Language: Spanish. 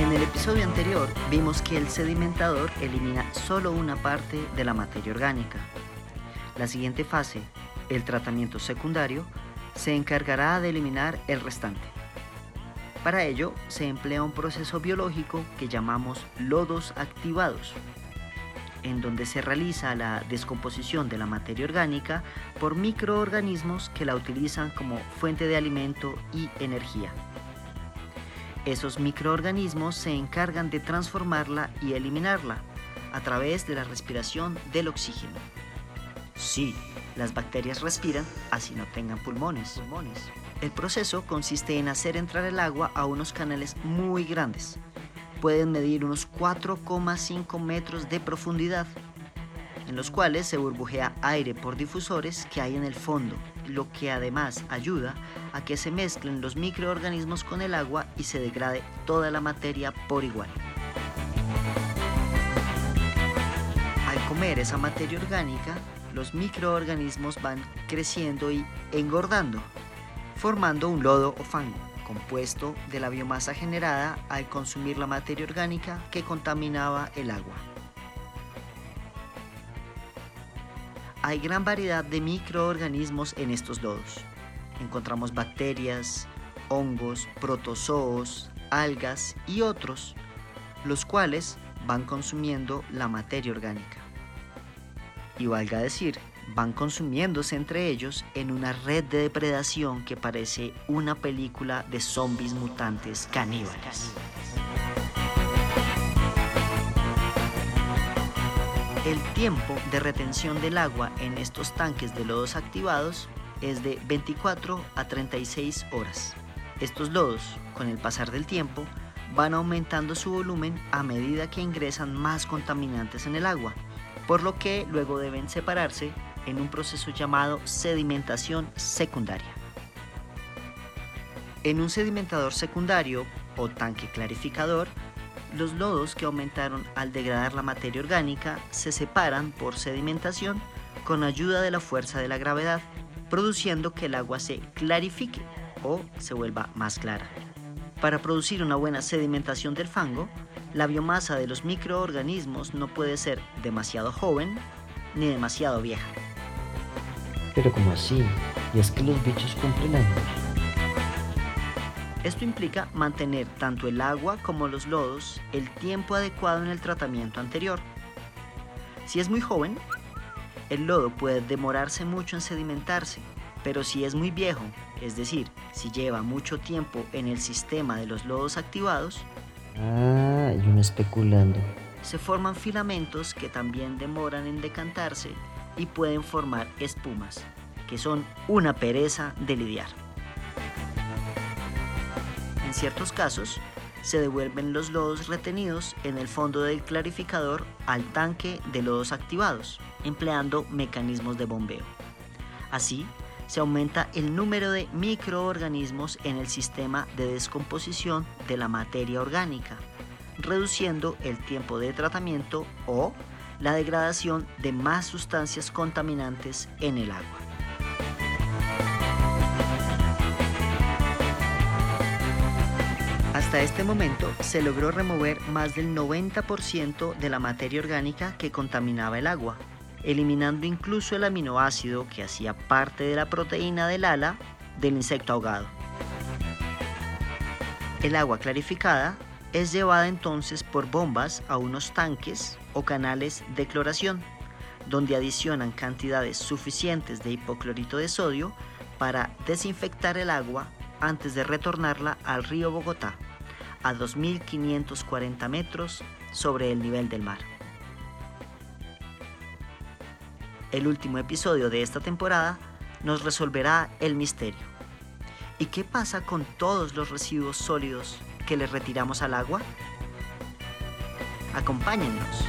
el episodio anterior vimos que el sedimentador elimina solo una parte de la materia orgánica. La siguiente fase, el tratamiento secundario, se encargará de eliminar el restante. Para ello se emplea un proceso biológico que llamamos lodos activados, en donde se realiza la descomposición de la materia orgánica por microorganismos que la utilizan como fuente de alimento y energía. Esos microorganismos se encargan de transformarla y eliminarla a través de la respiración del oxígeno. Sí, las bacterias respiran así no tengan pulmones. pulmones. El proceso consiste en hacer entrar el agua a unos canales muy grandes. Pueden medir unos 4,5 metros de profundidad, en los cuales se burbujea aire por difusores que hay en el fondo, lo que además ayuda a que se mezclen los microorganismos con el agua y se degrade toda la materia por igual. Al comer esa materia orgánica, los microorganismos van creciendo y engordando, formando un lodo o fango, compuesto de la biomasa generada al consumir la materia orgánica que contaminaba el agua. Hay gran variedad de microorganismos en estos lodos. Encontramos bacterias, hongos, protozoos, algas y otros, los cuales van consumiendo la materia orgánica. Y valga decir, van consumiéndose entre ellos en una red de depredación que parece una película de zombies mutantes caníbales. El tiempo de retención del agua en estos tanques de lodos activados es de 24 a 36 horas. Estos lodos, con el pasar del tiempo, van aumentando su volumen a medida que ingresan más contaminantes en el agua, por lo que luego deben separarse en un proceso llamado sedimentación secundaria. En un sedimentador secundario o tanque clarificador, los lodos que aumentaron al degradar la materia orgánica se separan por sedimentación con ayuda de la fuerza de la gravedad, produciendo que el agua se clarifique o se vuelva más clara. Para producir una buena sedimentación del fango, la biomasa de los microorganismos no puede ser demasiado joven ni demasiado vieja. Pero como así? ¿Y es que los bichos cumplen años? Esto implica mantener tanto el agua como los lodos el tiempo adecuado en el tratamiento anterior. Si es muy joven, el lodo puede demorarse mucho en sedimentarse, pero si es muy viejo, es decir, si lleva mucho tiempo en el sistema de los lodos activados, ah, y uno especulando, se forman filamentos que también demoran en decantarse y pueden formar espumas, que son una pereza de lidiar. En ciertos casos, se devuelven los lodos retenidos en el fondo del clarificador al tanque de lodos activados, empleando mecanismos de bombeo. Así, se aumenta el número de microorganismos en el sistema de descomposición de la materia orgánica, reduciendo el tiempo de tratamiento o la degradación de más sustancias contaminantes en el agua. Hasta este momento se logró remover más del 90% de la materia orgánica que contaminaba el agua, eliminando incluso el aminoácido que hacía parte de la proteína del ala del insecto ahogado. El agua clarificada es llevada entonces por bombas a unos tanques o canales de cloración, donde adicionan cantidades suficientes de hipoclorito de sodio para desinfectar el agua antes de retornarla al río Bogotá, a 2.540 metros sobre el nivel del mar. El último episodio de esta temporada nos resolverá el misterio. ¿Y qué pasa con todos los residuos sólidos que le retiramos al agua? Acompáñennos.